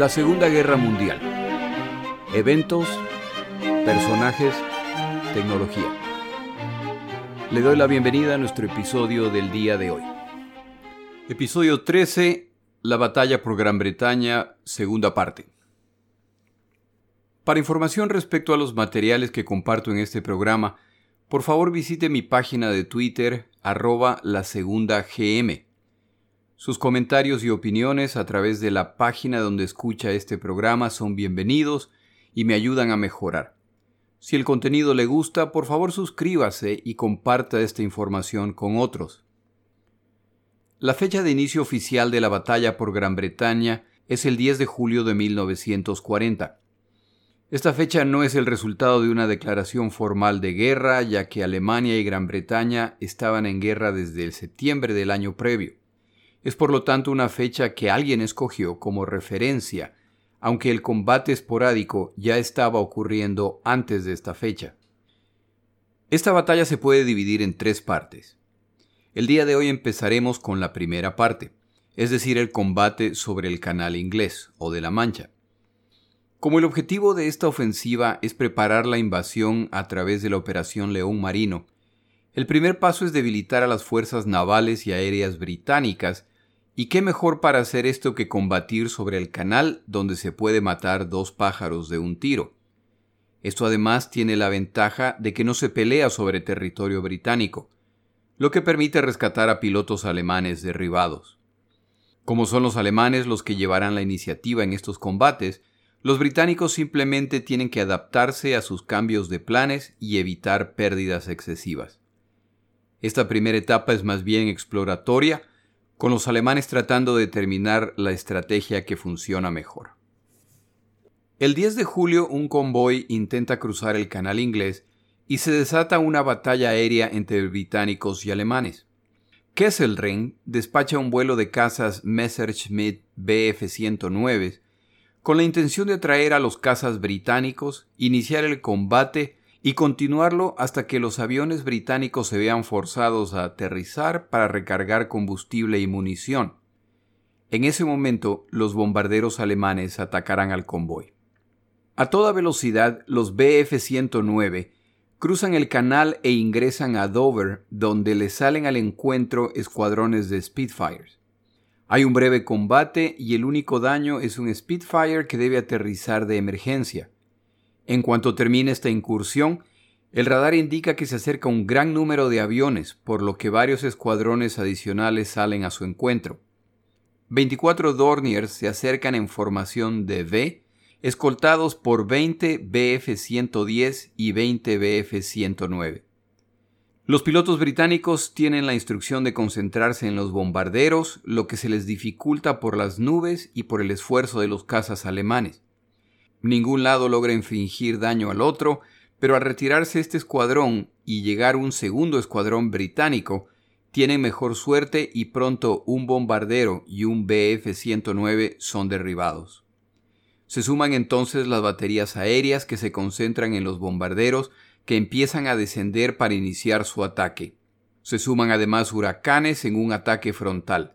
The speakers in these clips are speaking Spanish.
La Segunda Guerra Mundial. Eventos, personajes, tecnología. Le doy la bienvenida a nuestro episodio del día de hoy. Episodio 13, La batalla por Gran Bretaña, segunda parte. Para información respecto a los materiales que comparto en este programa, por favor visite mi página de Twitter, arroba la segunda GM. Sus comentarios y opiniones a través de la página donde escucha este programa son bienvenidos y me ayudan a mejorar. Si el contenido le gusta, por favor suscríbase y comparta esta información con otros. La fecha de inicio oficial de la batalla por Gran Bretaña es el 10 de julio de 1940. Esta fecha no es el resultado de una declaración formal de guerra, ya que Alemania y Gran Bretaña estaban en guerra desde el septiembre del año previo. Es por lo tanto una fecha que alguien escogió como referencia, aunque el combate esporádico ya estaba ocurriendo antes de esta fecha. Esta batalla se puede dividir en tres partes. El día de hoy empezaremos con la primera parte, es decir, el combate sobre el canal inglés o de la Mancha. Como el objetivo de esta ofensiva es preparar la invasión a través de la Operación León Marino, el primer paso es debilitar a las fuerzas navales y aéreas británicas y qué mejor para hacer esto que combatir sobre el canal donde se puede matar dos pájaros de un tiro. Esto además tiene la ventaja de que no se pelea sobre territorio británico, lo que permite rescatar a pilotos alemanes derribados. Como son los alemanes los que llevarán la iniciativa en estos combates, los británicos simplemente tienen que adaptarse a sus cambios de planes y evitar pérdidas excesivas. Esta primera etapa es más bien exploratoria con los alemanes tratando de determinar la estrategia que funciona mejor. El 10 de julio un convoy intenta cruzar el canal inglés y se desata una batalla aérea entre británicos y alemanes. Kesselring despacha un vuelo de cazas Messerschmitt Bf-109 con la intención de atraer a los cazas británicos, iniciar el combate y continuarlo hasta que los aviones británicos se vean forzados a aterrizar para recargar combustible y munición. En ese momento, los bombarderos alemanes atacarán al convoy. A toda velocidad, los Bf-109 cruzan el canal e ingresan a Dover, donde les salen al encuentro escuadrones de Spitfires. Hay un breve combate y el único daño es un Spitfire que debe aterrizar de emergencia. En cuanto termine esta incursión, el radar indica que se acerca un gran número de aviones, por lo que varios escuadrones adicionales salen a su encuentro. 24 Dorniers se acercan en formación de V, escoltados por 20 BF-110 y 20 BF-109. Los pilotos británicos tienen la instrucción de concentrarse en los bombarderos, lo que se les dificulta por las nubes y por el esfuerzo de los cazas alemanes. Ningún lado logra infringir daño al otro, pero al retirarse este escuadrón y llegar un segundo escuadrón británico, tienen mejor suerte y pronto un bombardero y un BF-109 son derribados. Se suman entonces las baterías aéreas que se concentran en los bombarderos que empiezan a descender para iniciar su ataque. Se suman además huracanes en un ataque frontal.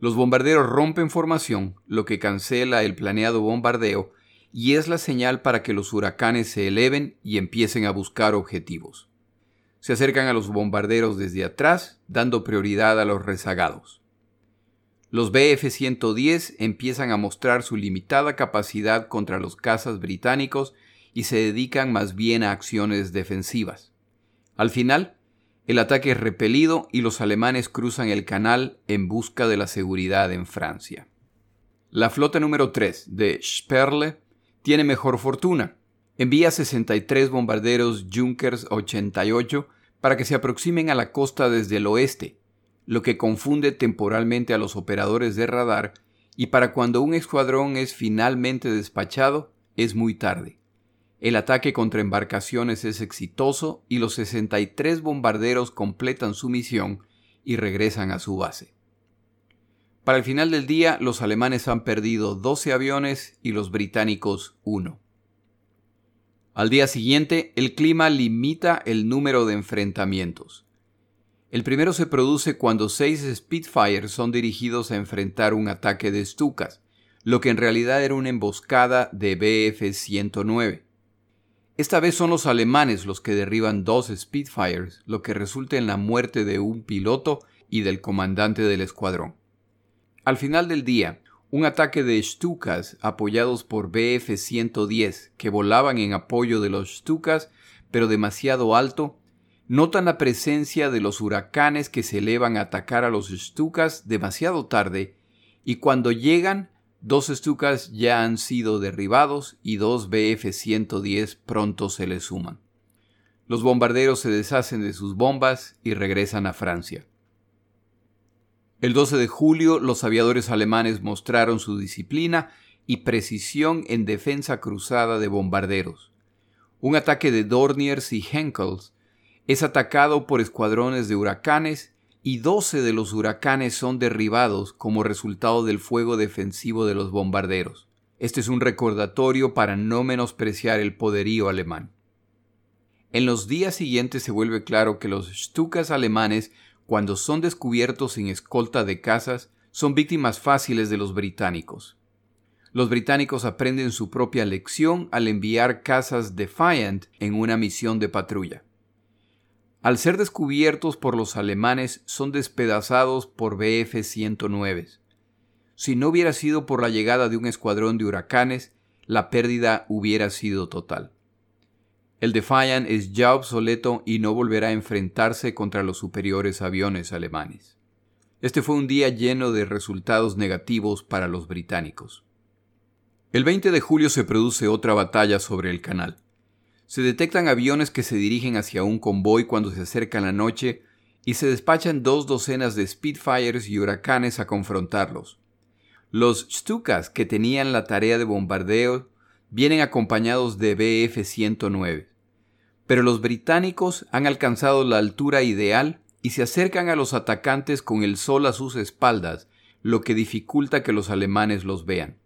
Los bombarderos rompen formación, lo que cancela el planeado bombardeo y es la señal para que los huracanes se eleven y empiecen a buscar objetivos. Se acercan a los bombarderos desde atrás, dando prioridad a los rezagados. Los BF-110 empiezan a mostrar su limitada capacidad contra los cazas británicos y se dedican más bien a acciones defensivas. Al final, el ataque es repelido y los alemanes cruzan el canal en busca de la seguridad en Francia. La flota número 3 de Sperle tiene mejor fortuna. Envía 63 bombarderos Junkers 88 para que se aproximen a la costa desde el oeste, lo que confunde temporalmente a los operadores de radar y para cuando un escuadrón es finalmente despachado es muy tarde. El ataque contra embarcaciones es exitoso y los 63 bombarderos completan su misión y regresan a su base. Para el final del día, los alemanes han perdido 12 aviones y los británicos uno. Al día siguiente, el clima limita el número de enfrentamientos. El primero se produce cuando seis Spitfires son dirigidos a enfrentar un ataque de Stukas, lo que en realidad era una emboscada de BF-109. Esta vez son los alemanes los que derriban dos Spitfires, lo que resulta en la muerte de un piloto y del comandante del escuadrón. Al final del día, un ataque de Stukas apoyados por BF-110 que volaban en apoyo de los Stukas, pero demasiado alto, notan la presencia de los huracanes que se elevan a atacar a los Stukas demasiado tarde y cuando llegan, dos Stukas ya han sido derribados y dos BF-110 pronto se les suman. Los bombarderos se deshacen de sus bombas y regresan a Francia. El 12 de julio los aviadores alemanes mostraron su disciplina y precisión en defensa cruzada de bombarderos. Un ataque de Dorniers y Henkels es atacado por escuadrones de huracanes y 12 de los huracanes son derribados como resultado del fuego defensivo de los bombarderos. Este es un recordatorio para no menospreciar el poderío alemán. En los días siguientes se vuelve claro que los Stukas alemanes cuando son descubiertos sin escolta de casas, son víctimas fáciles de los británicos. Los británicos aprenden su propia lección al enviar casas Defiant en una misión de patrulla. Al ser descubiertos por los alemanes, son despedazados por BF-109. Si no hubiera sido por la llegada de un escuadrón de huracanes, la pérdida hubiera sido total. El Defiant es ya obsoleto y no volverá a enfrentarse contra los superiores aviones alemanes. Este fue un día lleno de resultados negativos para los británicos. El 20 de julio se produce otra batalla sobre el canal. Se detectan aviones que se dirigen hacia un convoy cuando se acerca la noche y se despachan dos docenas de Spitfires y huracanes a confrontarlos. Los Stukas, que tenían la tarea de bombardeo, vienen acompañados de BF-109 pero los británicos han alcanzado la altura ideal y se acercan a los atacantes con el sol a sus espaldas, lo que dificulta que los alemanes los vean.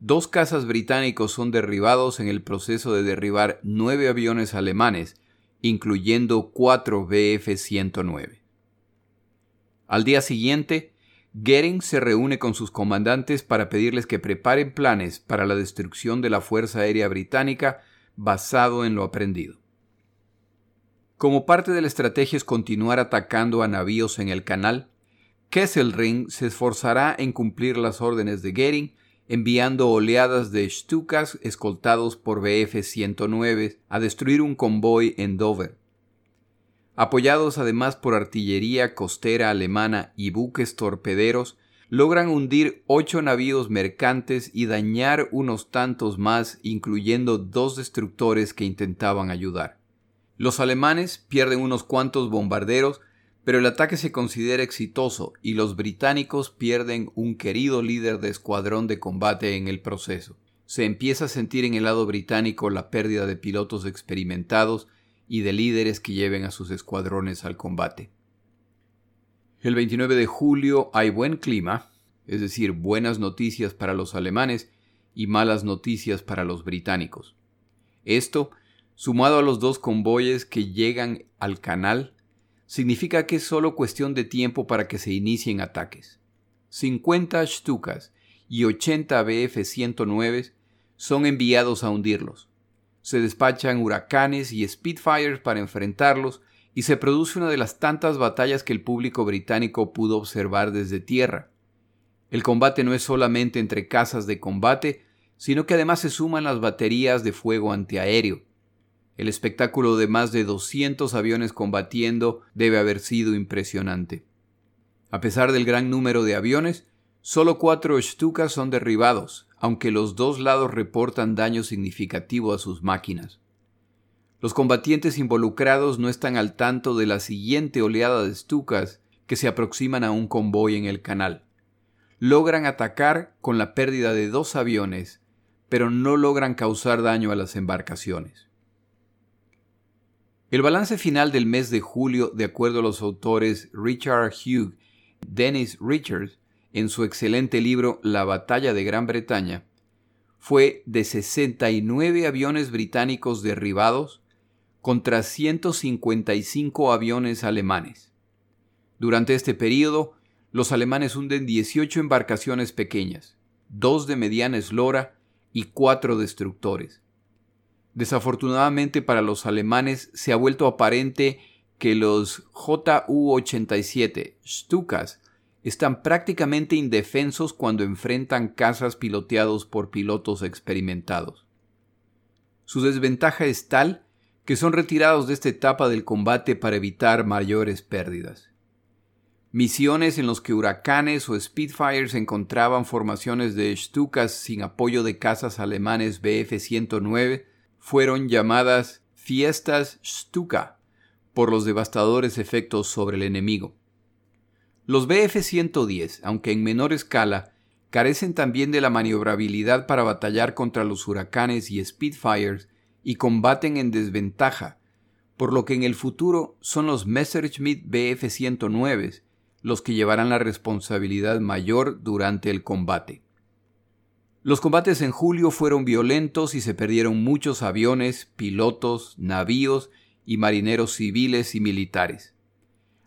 Dos cazas británicos son derribados en el proceso de derribar nueve aviones alemanes, incluyendo cuatro Bf-109. Al día siguiente, Goering se reúne con sus comandantes para pedirles que preparen planes para la destrucción de la Fuerza Aérea Británica basado en lo aprendido. Como parte de la estrategia es continuar atacando a navíos en el canal, Kesselring se esforzará en cumplir las órdenes de Goering, enviando oleadas de Stukas escoltados por BF-109 a destruir un convoy en Dover. Apoyados además por artillería costera alemana y buques torpederos, logran hundir ocho navíos mercantes y dañar unos tantos más, incluyendo dos destructores que intentaban ayudar. Los alemanes pierden unos cuantos bombarderos, pero el ataque se considera exitoso y los británicos pierden un querido líder de escuadrón de combate en el proceso. Se empieza a sentir en el lado británico la pérdida de pilotos experimentados y de líderes que lleven a sus escuadrones al combate. El 29 de julio hay buen clima, es decir, buenas noticias para los alemanes y malas noticias para los británicos. Esto sumado a los dos convoyes que llegan al canal, significa que es solo cuestión de tiempo para que se inicien ataques. 50 Stukas y 80 BF-109 son enviados a hundirlos. Se despachan huracanes y Spitfires para enfrentarlos y se produce una de las tantas batallas que el público británico pudo observar desde tierra. El combate no es solamente entre casas de combate, sino que además se suman las baterías de fuego antiaéreo. El espectáculo de más de 200 aviones combatiendo debe haber sido impresionante. A pesar del gran número de aviones, solo cuatro Stukas son derribados, aunque los dos lados reportan daño significativo a sus máquinas. Los combatientes involucrados no están al tanto de la siguiente oleada de Stukas que se aproximan a un convoy en el canal. Logran atacar con la pérdida de dos aviones, pero no logran causar daño a las embarcaciones. El balance final del mes de julio, de acuerdo a los autores Richard Hugh Dennis Richards, en su excelente libro La batalla de Gran Bretaña, fue de 69 aviones británicos derribados contra 155 aviones alemanes. Durante este periodo, los alemanes hunden 18 embarcaciones pequeñas, dos de mediana eslora y cuatro destructores. Desafortunadamente para los alemanes se ha vuelto aparente que los JU-87 Stukas están prácticamente indefensos cuando enfrentan cazas piloteados por pilotos experimentados. Su desventaja es tal que son retirados de esta etapa del combate para evitar mayores pérdidas. Misiones en los que huracanes o Spitfires encontraban formaciones de Stukas sin apoyo de cazas alemanes Bf-109 fueron llamadas fiestas Stuka por los devastadores efectos sobre el enemigo. Los Bf-110, aunque en menor escala, carecen también de la maniobrabilidad para batallar contra los huracanes y Spitfires y combaten en desventaja, por lo que en el futuro son los Messerschmitt Bf-109 los que llevarán la responsabilidad mayor durante el combate. Los combates en julio fueron violentos y se perdieron muchos aviones, pilotos, navíos y marineros civiles y militares.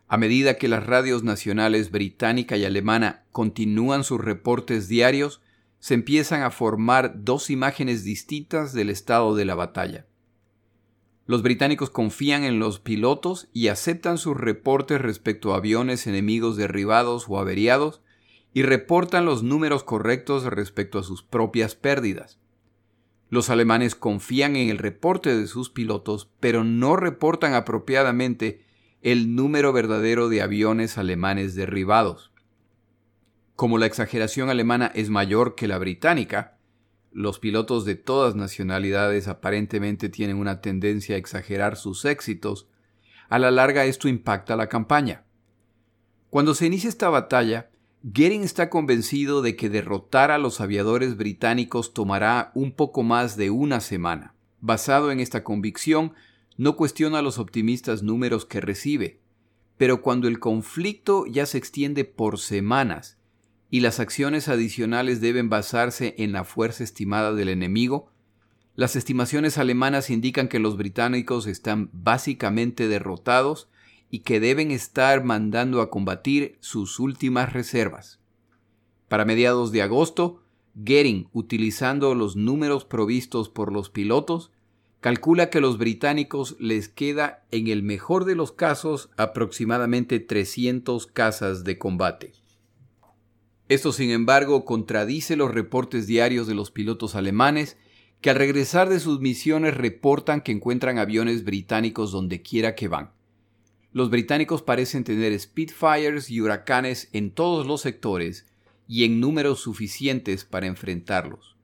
A medida que las radios nacionales británica y alemana continúan sus reportes diarios, se empiezan a formar dos imágenes distintas del estado de la batalla. Los británicos confían en los pilotos y aceptan sus reportes respecto a aviones enemigos derribados o averiados, y reportan los números correctos respecto a sus propias pérdidas. Los alemanes confían en el reporte de sus pilotos, pero no reportan apropiadamente el número verdadero de aviones alemanes derribados. Como la exageración alemana es mayor que la británica, los pilotos de todas nacionalidades aparentemente tienen una tendencia a exagerar sus éxitos, a la larga esto impacta la campaña. Cuando se inicia esta batalla, Goering está convencido de que derrotar a los aviadores británicos tomará un poco más de una semana. Basado en esta convicción, no cuestiona los optimistas números que recibe, pero cuando el conflicto ya se extiende por semanas y las acciones adicionales deben basarse en la fuerza estimada del enemigo, las estimaciones alemanas indican que los británicos están básicamente derrotados y que deben estar mandando a combatir sus últimas reservas. Para mediados de agosto, Goering, utilizando los números provistos por los pilotos, calcula que los británicos les queda, en el mejor de los casos, aproximadamente 300 casas de combate. Esto, sin embargo, contradice los reportes diarios de los pilotos alemanes, que al regresar de sus misiones reportan que encuentran aviones británicos donde quiera que van. Los británicos parecen tener Spitfires y huracanes en todos los sectores y en números suficientes para enfrentarlos.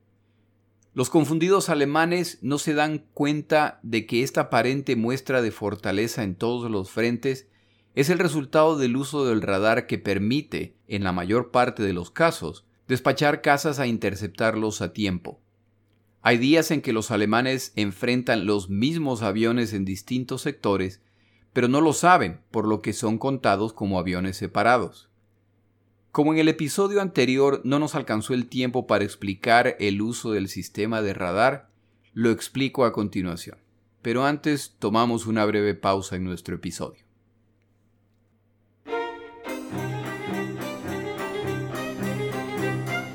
Los confundidos alemanes no se dan cuenta de que esta aparente muestra de fortaleza en todos los frentes es el resultado del uso del radar que permite, en la mayor parte de los casos, despachar cazas a interceptarlos a tiempo. Hay días en que los alemanes enfrentan los mismos aviones en distintos sectores pero no lo saben, por lo que son contados como aviones separados. Como en el episodio anterior no nos alcanzó el tiempo para explicar el uso del sistema de radar, lo explico a continuación. Pero antes tomamos una breve pausa en nuestro episodio.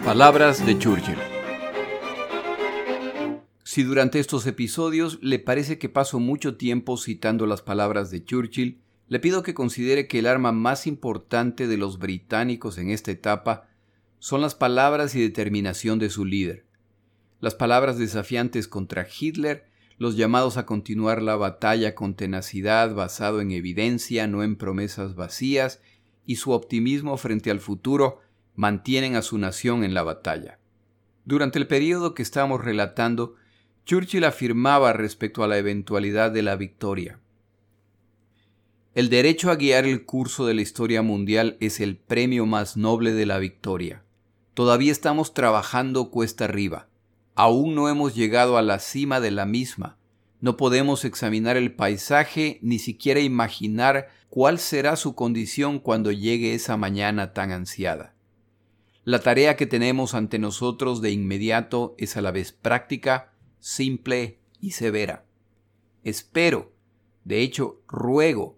Palabras de Churchill. Si durante estos episodios le parece que paso mucho tiempo citando las palabras de Churchill, le pido que considere que el arma más importante de los británicos en esta etapa son las palabras y determinación de su líder. Las palabras desafiantes contra Hitler, los llamados a continuar la batalla con tenacidad basado en evidencia, no en promesas vacías, y su optimismo frente al futuro mantienen a su nación en la batalla. Durante el periodo que estamos relatando, Churchill afirmaba respecto a la eventualidad de la victoria. El derecho a guiar el curso de la historia mundial es el premio más noble de la victoria. Todavía estamos trabajando cuesta arriba. Aún no hemos llegado a la cima de la misma. No podemos examinar el paisaje ni siquiera imaginar cuál será su condición cuando llegue esa mañana tan ansiada. La tarea que tenemos ante nosotros de inmediato es a la vez práctica, simple y severa. Espero, de hecho ruego,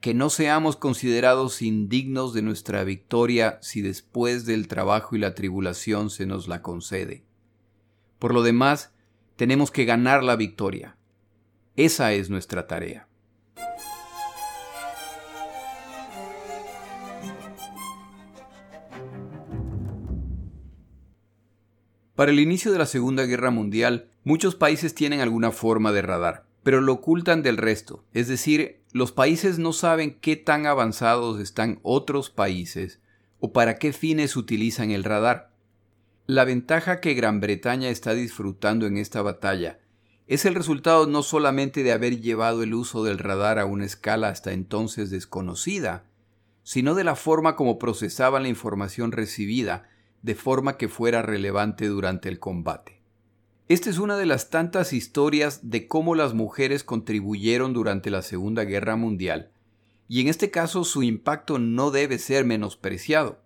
que no seamos considerados indignos de nuestra victoria si después del trabajo y la tribulación se nos la concede. Por lo demás, tenemos que ganar la victoria. Esa es nuestra tarea. Para el inicio de la Segunda Guerra Mundial, muchos países tienen alguna forma de radar, pero lo ocultan del resto, es decir, los países no saben qué tan avanzados están otros países o para qué fines utilizan el radar. La ventaja que Gran Bretaña está disfrutando en esta batalla es el resultado no solamente de haber llevado el uso del radar a una escala hasta entonces desconocida, sino de la forma como procesaban la información recibida de forma que fuera relevante durante el combate. Esta es una de las tantas historias de cómo las mujeres contribuyeron durante la Segunda Guerra Mundial, y en este caso su impacto no debe ser menospreciado.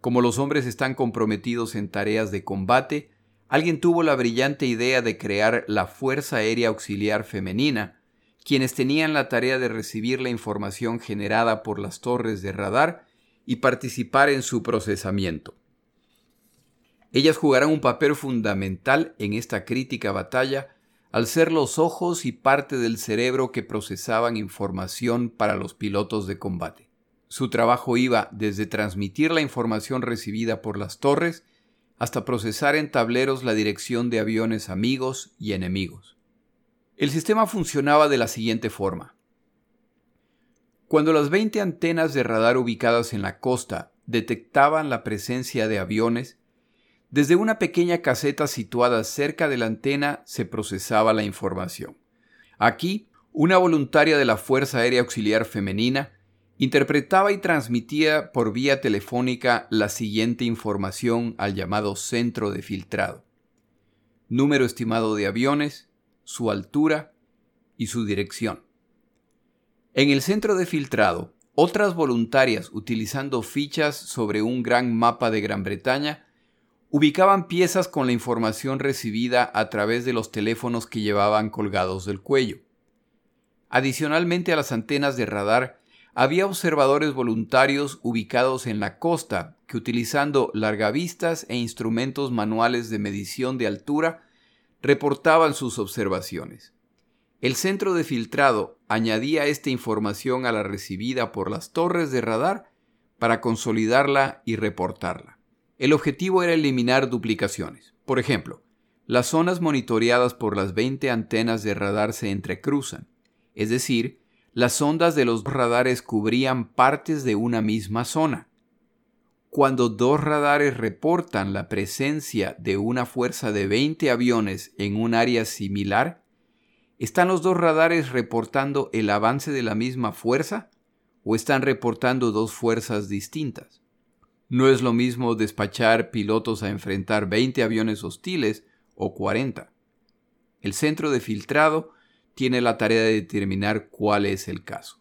Como los hombres están comprometidos en tareas de combate, alguien tuvo la brillante idea de crear la Fuerza Aérea Auxiliar Femenina, quienes tenían la tarea de recibir la información generada por las torres de radar y participar en su procesamiento. Ellas jugarán un papel fundamental en esta crítica batalla al ser los ojos y parte del cerebro que procesaban información para los pilotos de combate. Su trabajo iba desde transmitir la información recibida por las torres hasta procesar en tableros la dirección de aviones amigos y enemigos. El sistema funcionaba de la siguiente forma. Cuando las 20 antenas de radar ubicadas en la costa detectaban la presencia de aviones, desde una pequeña caseta situada cerca de la antena se procesaba la información. Aquí, una voluntaria de la Fuerza Aérea Auxiliar Femenina interpretaba y transmitía por vía telefónica la siguiente información al llamado centro de filtrado. Número estimado de aviones, su altura y su dirección. En el centro de filtrado, otras voluntarias utilizando fichas sobre un gran mapa de Gran Bretaña ubicaban piezas con la información recibida a través de los teléfonos que llevaban colgados del cuello. Adicionalmente a las antenas de radar, había observadores voluntarios ubicados en la costa que utilizando largavistas e instrumentos manuales de medición de altura reportaban sus observaciones. El centro de filtrado añadía esta información a la recibida por las torres de radar para consolidarla y reportarla. El objetivo era eliminar duplicaciones. Por ejemplo, las zonas monitoreadas por las 20 antenas de radar se entrecruzan, es decir, las ondas de los radares cubrían partes de una misma zona. Cuando dos radares reportan la presencia de una fuerza de 20 aviones en un área similar, ¿Están los dos radares reportando el avance de la misma fuerza o están reportando dos fuerzas distintas? No es lo mismo despachar pilotos a enfrentar 20 aviones hostiles o 40. El centro de filtrado tiene la tarea de determinar cuál es el caso.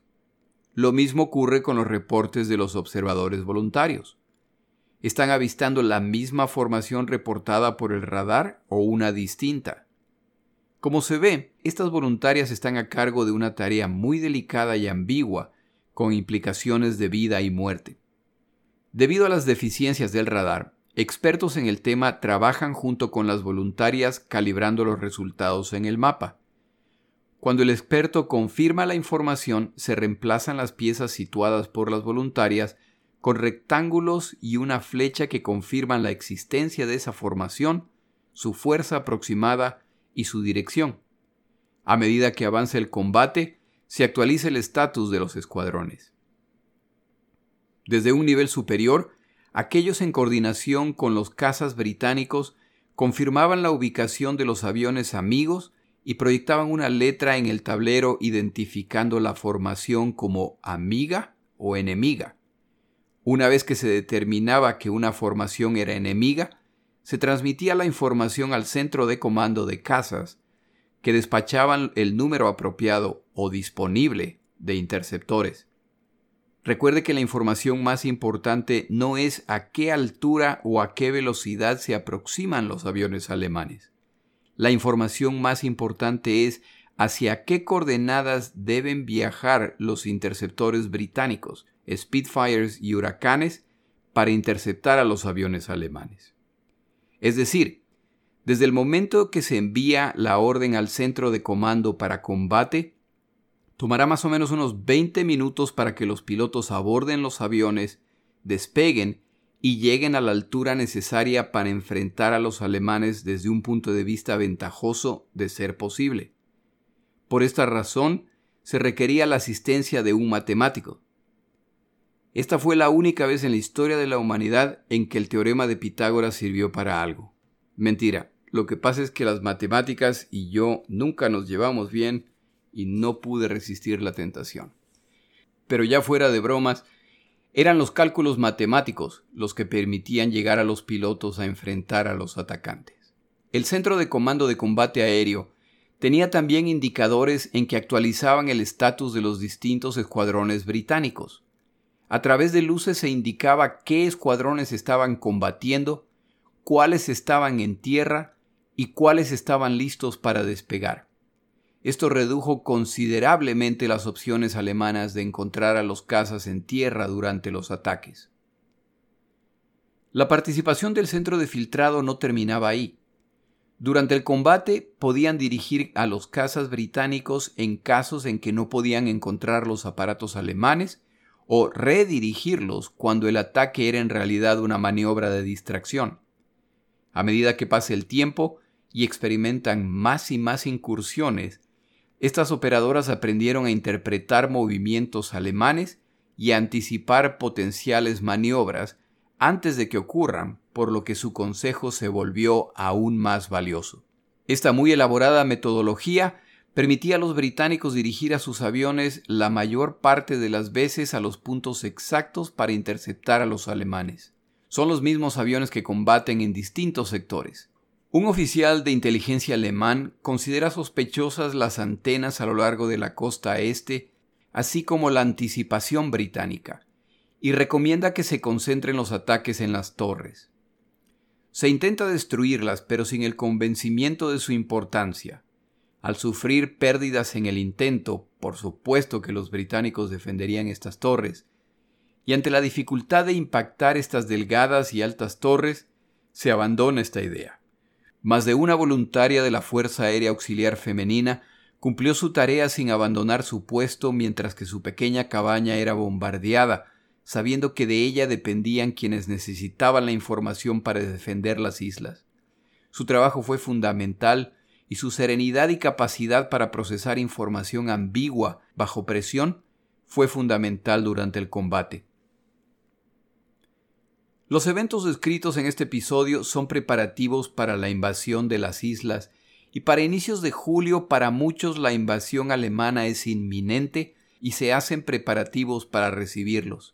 Lo mismo ocurre con los reportes de los observadores voluntarios. ¿Están avistando la misma formación reportada por el radar o una distinta? Como se ve, estas voluntarias están a cargo de una tarea muy delicada y ambigua, con implicaciones de vida y muerte. Debido a las deficiencias del radar, expertos en el tema trabajan junto con las voluntarias calibrando los resultados en el mapa. Cuando el experto confirma la información, se reemplazan las piezas situadas por las voluntarias con rectángulos y una flecha que confirman la existencia de esa formación, su fuerza aproximada y su dirección. A medida que avanza el combate, se actualiza el estatus de los escuadrones. Desde un nivel superior, aquellos en coordinación con los cazas británicos confirmaban la ubicación de los aviones amigos y proyectaban una letra en el tablero identificando la formación como amiga o enemiga. Una vez que se determinaba que una formación era enemiga, se transmitía la información al centro de comando de casas, que despachaban el número apropiado o disponible de interceptores. Recuerde que la información más importante no es a qué altura o a qué velocidad se aproximan los aviones alemanes. La información más importante es hacia qué coordenadas deben viajar los interceptores británicos, Spitfires y huracanes, para interceptar a los aviones alemanes. Es decir, desde el momento que se envía la orden al centro de comando para combate, tomará más o menos unos 20 minutos para que los pilotos aborden los aviones, despeguen y lleguen a la altura necesaria para enfrentar a los alemanes desde un punto de vista ventajoso de ser posible. Por esta razón, se requería la asistencia de un matemático. Esta fue la única vez en la historia de la humanidad en que el teorema de Pitágoras sirvió para algo. Mentira. Lo que pasa es que las matemáticas y yo nunca nos llevamos bien y no pude resistir la tentación. Pero ya fuera de bromas, eran los cálculos matemáticos los que permitían llegar a los pilotos a enfrentar a los atacantes. El Centro de Comando de Combate Aéreo tenía también indicadores en que actualizaban el estatus de los distintos escuadrones británicos. A través de luces se indicaba qué escuadrones estaban combatiendo, cuáles estaban en tierra y cuáles estaban listos para despegar. Esto redujo considerablemente las opciones alemanas de encontrar a los cazas en tierra durante los ataques. La participación del centro de filtrado no terminaba ahí. Durante el combate podían dirigir a los cazas británicos en casos en que no podían encontrar los aparatos alemanes o redirigirlos cuando el ataque era en realidad una maniobra de distracción. A medida que pase el tiempo, y experimentan más y más incursiones, estas operadoras aprendieron a interpretar movimientos alemanes y a anticipar potenciales maniobras antes de que ocurran, por lo que su consejo se volvió aún más valioso. Esta muy elaborada metodología permitía a los británicos dirigir a sus aviones la mayor parte de las veces a los puntos exactos para interceptar a los alemanes. Son los mismos aviones que combaten en distintos sectores. Un oficial de inteligencia alemán considera sospechosas las antenas a lo largo de la costa este, así como la anticipación británica, y recomienda que se concentren los ataques en las torres. Se intenta destruirlas, pero sin el convencimiento de su importancia. Al sufrir pérdidas en el intento, por supuesto que los británicos defenderían estas torres, y ante la dificultad de impactar estas delgadas y altas torres, se abandona esta idea. Más de una voluntaria de la Fuerza Aérea Auxiliar Femenina cumplió su tarea sin abandonar su puesto mientras que su pequeña cabaña era bombardeada, sabiendo que de ella dependían quienes necesitaban la información para defender las islas. Su trabajo fue fundamental y su serenidad y capacidad para procesar información ambigua bajo presión fue fundamental durante el combate. Los eventos descritos en este episodio son preparativos para la invasión de las islas y para inicios de julio para muchos la invasión alemana es inminente y se hacen preparativos para recibirlos.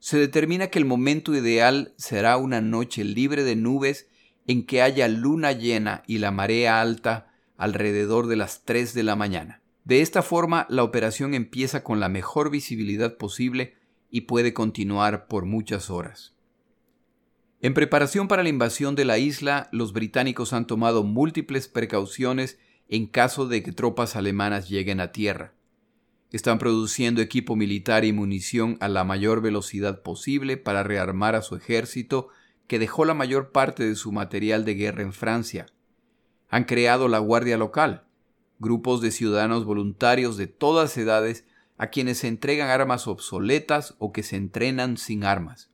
Se determina que el momento ideal será una noche libre de nubes en que haya luna llena y la marea alta alrededor de las 3 de la mañana. De esta forma, la operación empieza con la mejor visibilidad posible y puede continuar por muchas horas. En preparación para la invasión de la isla, los británicos han tomado múltiples precauciones en caso de que tropas alemanas lleguen a tierra. Están produciendo equipo militar y munición a la mayor velocidad posible para rearmar a su ejército, que dejó la mayor parte de su material de guerra en Francia. Han creado la Guardia Local, grupos de ciudadanos voluntarios de todas edades a quienes se entregan armas obsoletas o que se entrenan sin armas.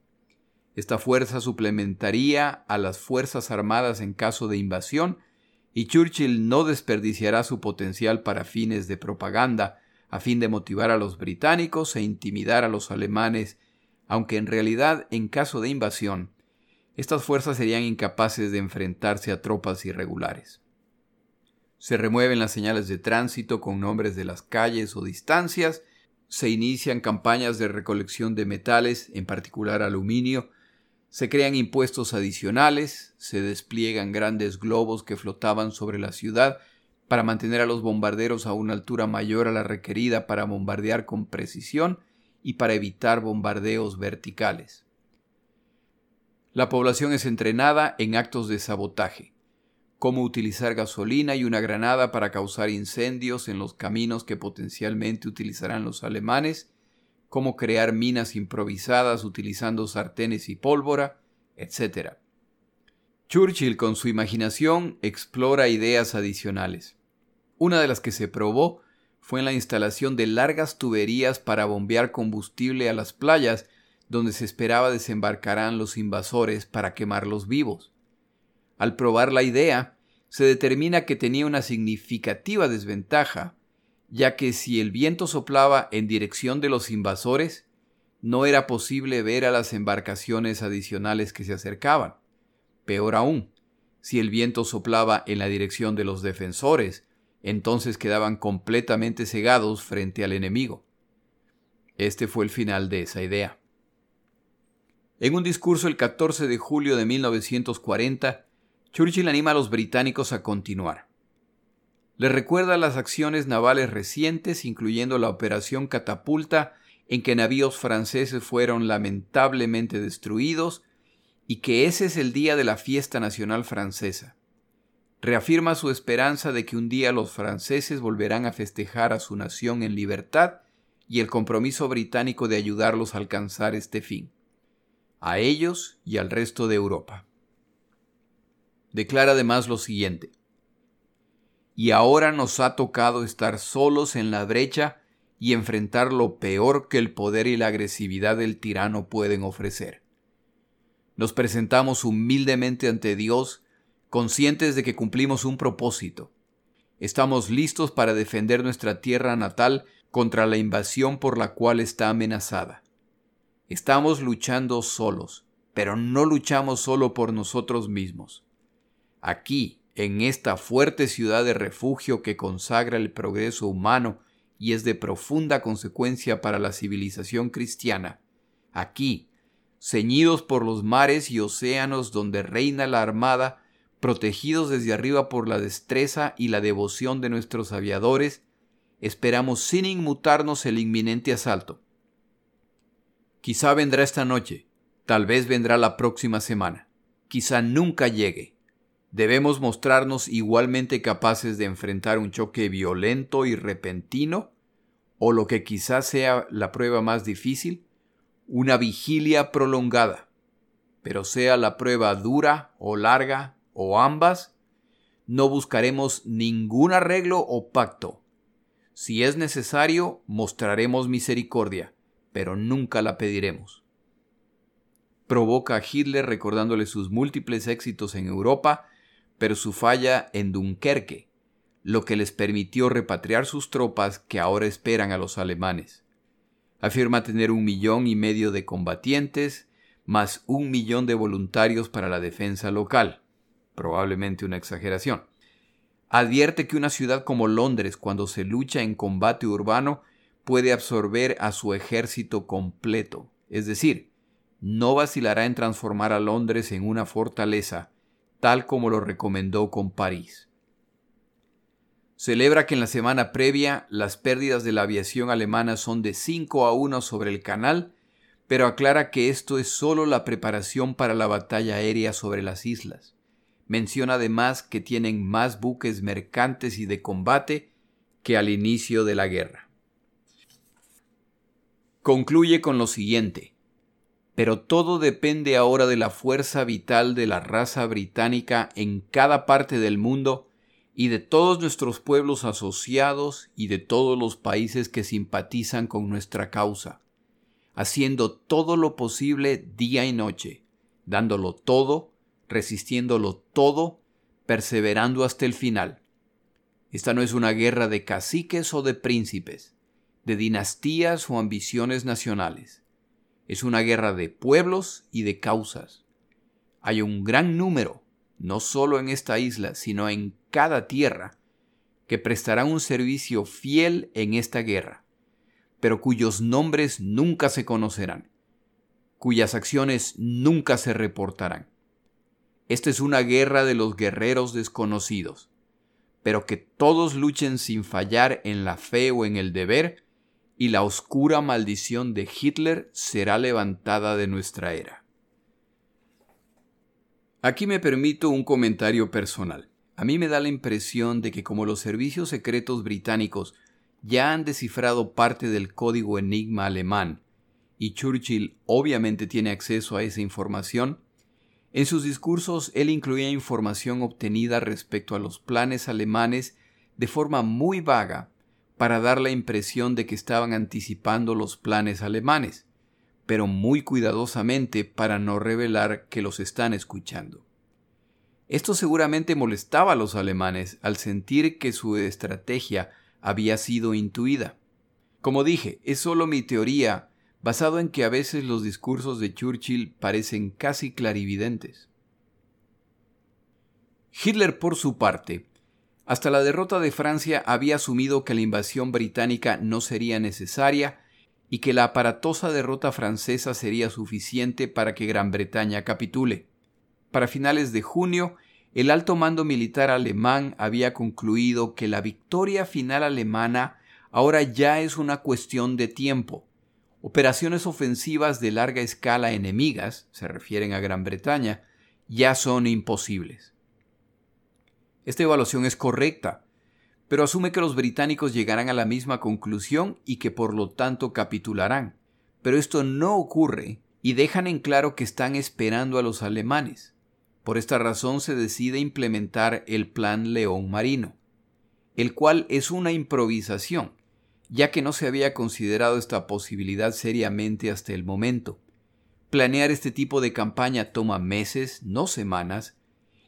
Esta fuerza suplementaría a las Fuerzas Armadas en caso de invasión, y Churchill no desperdiciará su potencial para fines de propaganda, a fin de motivar a los británicos e intimidar a los alemanes, aunque en realidad, en caso de invasión, estas fuerzas serían incapaces de enfrentarse a tropas irregulares. Se remueven las señales de tránsito con nombres de las calles o distancias, se inician campañas de recolección de metales, en particular aluminio, se crean impuestos adicionales, se despliegan grandes globos que flotaban sobre la ciudad para mantener a los bombarderos a una altura mayor a la requerida para bombardear con precisión y para evitar bombardeos verticales. La población es entrenada en actos de sabotaje. cómo utilizar gasolina y una granada para causar incendios en los caminos que potencialmente utilizarán los alemanes, cómo crear minas improvisadas utilizando sartenes y pólvora, etc. Churchill con su imaginación explora ideas adicionales. Una de las que se probó fue en la instalación de largas tuberías para bombear combustible a las playas donde se esperaba desembarcarán los invasores para quemarlos vivos. Al probar la idea, se determina que tenía una significativa desventaja, ya que si el viento soplaba en dirección de los invasores, no era posible ver a las embarcaciones adicionales que se acercaban. Peor aún, si el viento soplaba en la dirección de los defensores, entonces quedaban completamente cegados frente al enemigo. Este fue el final de esa idea. En un discurso el 14 de julio de 1940, Churchill anima a los británicos a continuar. Les recuerda las acciones navales recientes, incluyendo la Operación Catapulta, en que navíos franceses fueron lamentablemente destruidos, y que ese es el día de la fiesta nacional francesa. Reafirma su esperanza de que un día los franceses volverán a festejar a su nación en libertad y el compromiso británico de ayudarlos a alcanzar este fin a ellos y al resto de Europa. Declara además lo siguiente. Y ahora nos ha tocado estar solos en la brecha y enfrentar lo peor que el poder y la agresividad del tirano pueden ofrecer. Nos presentamos humildemente ante Dios, conscientes de que cumplimos un propósito. Estamos listos para defender nuestra tierra natal contra la invasión por la cual está amenazada. Estamos luchando solos, pero no luchamos solo por nosotros mismos. Aquí, en esta fuerte ciudad de refugio que consagra el progreso humano y es de profunda consecuencia para la civilización cristiana, aquí, ceñidos por los mares y océanos donde reina la armada, protegidos desde arriba por la destreza y la devoción de nuestros aviadores, esperamos sin inmutarnos el inminente asalto. Quizá vendrá esta noche, tal vez vendrá la próxima semana, quizá nunca llegue. Debemos mostrarnos igualmente capaces de enfrentar un choque violento y repentino, o lo que quizás sea la prueba más difícil, una vigilia prolongada. Pero sea la prueba dura o larga o ambas, no buscaremos ningún arreglo o pacto. Si es necesario, mostraremos misericordia pero nunca la pediremos. Provoca a Hitler recordándole sus múltiples éxitos en Europa, pero su falla en Dunkerque, lo que les permitió repatriar sus tropas que ahora esperan a los alemanes. Afirma tener un millón y medio de combatientes, más un millón de voluntarios para la defensa local, probablemente una exageración. Advierte que una ciudad como Londres, cuando se lucha en combate urbano, puede absorber a su ejército completo, es decir, no vacilará en transformar a Londres en una fortaleza, tal como lo recomendó con París. Celebra que en la semana previa las pérdidas de la aviación alemana son de 5 a 1 sobre el canal, pero aclara que esto es solo la preparación para la batalla aérea sobre las islas. Menciona además que tienen más buques mercantes y de combate que al inicio de la guerra. Concluye con lo siguiente. Pero todo depende ahora de la fuerza vital de la raza británica en cada parte del mundo y de todos nuestros pueblos asociados y de todos los países que simpatizan con nuestra causa, haciendo todo lo posible día y noche, dándolo todo, resistiéndolo todo, perseverando hasta el final. Esta no es una guerra de caciques o de príncipes, de dinastías o ambiciones nacionales. Es una guerra de pueblos y de causas. Hay un gran número, no solo en esta isla, sino en cada tierra, que prestarán un servicio fiel en esta guerra, pero cuyos nombres nunca se conocerán, cuyas acciones nunca se reportarán. Esta es una guerra de los guerreros desconocidos, pero que todos luchen sin fallar en la fe o en el deber, y la oscura maldición de Hitler será levantada de nuestra era. Aquí me permito un comentario personal. a mí me da la impresión de que como los servicios secretos británicos ya han descifrado parte del código enigma alemán, y Churchill obviamente tiene acceso a esa información, en sus discursos él incluía información obtenida respecto a los planes alemanes de forma muy vaga para dar la impresión de que estaban anticipando los planes alemanes, pero muy cuidadosamente para no revelar que los están escuchando. Esto seguramente molestaba a los alemanes al sentir que su estrategia había sido intuida. Como dije, es solo mi teoría, basado en que a veces los discursos de Churchill parecen casi clarividentes. Hitler, por su parte, hasta la derrota de Francia había asumido que la invasión británica no sería necesaria y que la aparatosa derrota francesa sería suficiente para que Gran Bretaña capitule. Para finales de junio, el alto mando militar alemán había concluido que la victoria final alemana ahora ya es una cuestión de tiempo. Operaciones ofensivas de larga escala enemigas, se refieren a Gran Bretaña, ya son imposibles. Esta evaluación es correcta, pero asume que los británicos llegarán a la misma conclusión y que por lo tanto capitularán. Pero esto no ocurre y dejan en claro que están esperando a los alemanes. Por esta razón se decide implementar el Plan León Marino, el cual es una improvisación, ya que no se había considerado esta posibilidad seriamente hasta el momento. Planear este tipo de campaña toma meses, no semanas,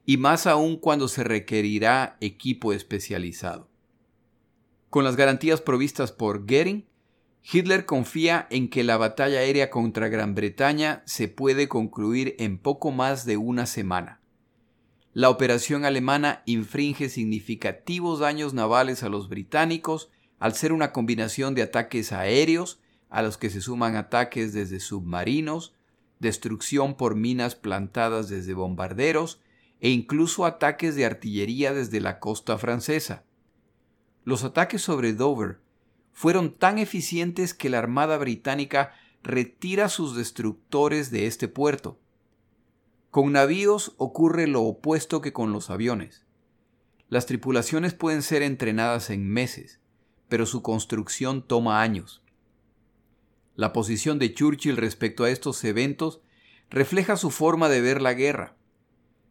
y más aún cuando se requerirá equipo especializado. Con las garantías provistas por Goering, Hitler confía en que la batalla aérea contra Gran Bretaña se puede concluir en poco más de una semana. La operación alemana infringe significativos daños navales a los británicos al ser una combinación de ataques aéreos, a los que se suman ataques desde submarinos, destrucción por minas plantadas desde bombarderos e incluso ataques de artillería desde la costa francesa. Los ataques sobre Dover fueron tan eficientes que la Armada británica retira sus destructores de este puerto. Con navíos ocurre lo opuesto que con los aviones. Las tripulaciones pueden ser entrenadas en meses, pero su construcción toma años. La posición de Churchill respecto a estos eventos refleja su forma de ver la guerra.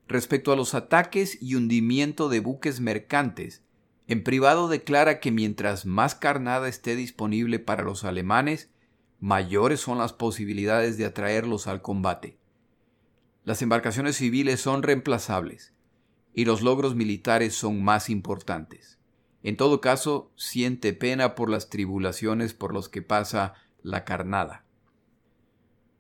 Respecto a los ataques y hundimiento de buques mercantes, en privado declara que mientras más carnada esté disponible para los alemanes, mayores son las posibilidades de atraerlos al combate. Las embarcaciones civiles son reemplazables y los logros militares son más importantes. En todo caso, siente pena por las tribulaciones por los que pasa la carnada.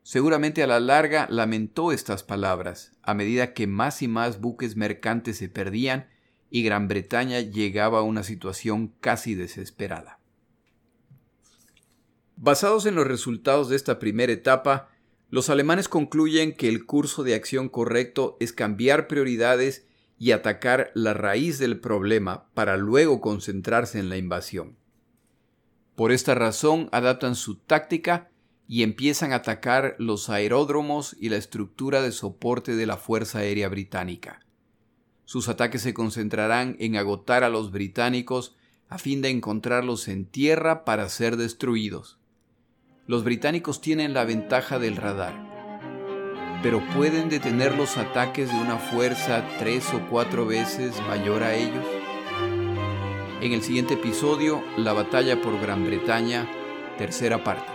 Seguramente a la larga lamentó estas palabras, a medida que más y más buques mercantes se perdían y Gran Bretaña llegaba a una situación casi desesperada. Basados en los resultados de esta primera etapa, los alemanes concluyen que el curso de acción correcto es cambiar prioridades y atacar la raíz del problema para luego concentrarse en la invasión. Por esta razón adaptan su táctica y empiezan a atacar los aeródromos y la estructura de soporte de la Fuerza Aérea Británica. Sus ataques se concentrarán en agotar a los británicos a fin de encontrarlos en tierra para ser destruidos. Los británicos tienen la ventaja del radar, pero pueden detener los ataques de una fuerza tres o cuatro veces mayor a ellos. En el siguiente episodio, la batalla por Gran Bretaña, tercera parte.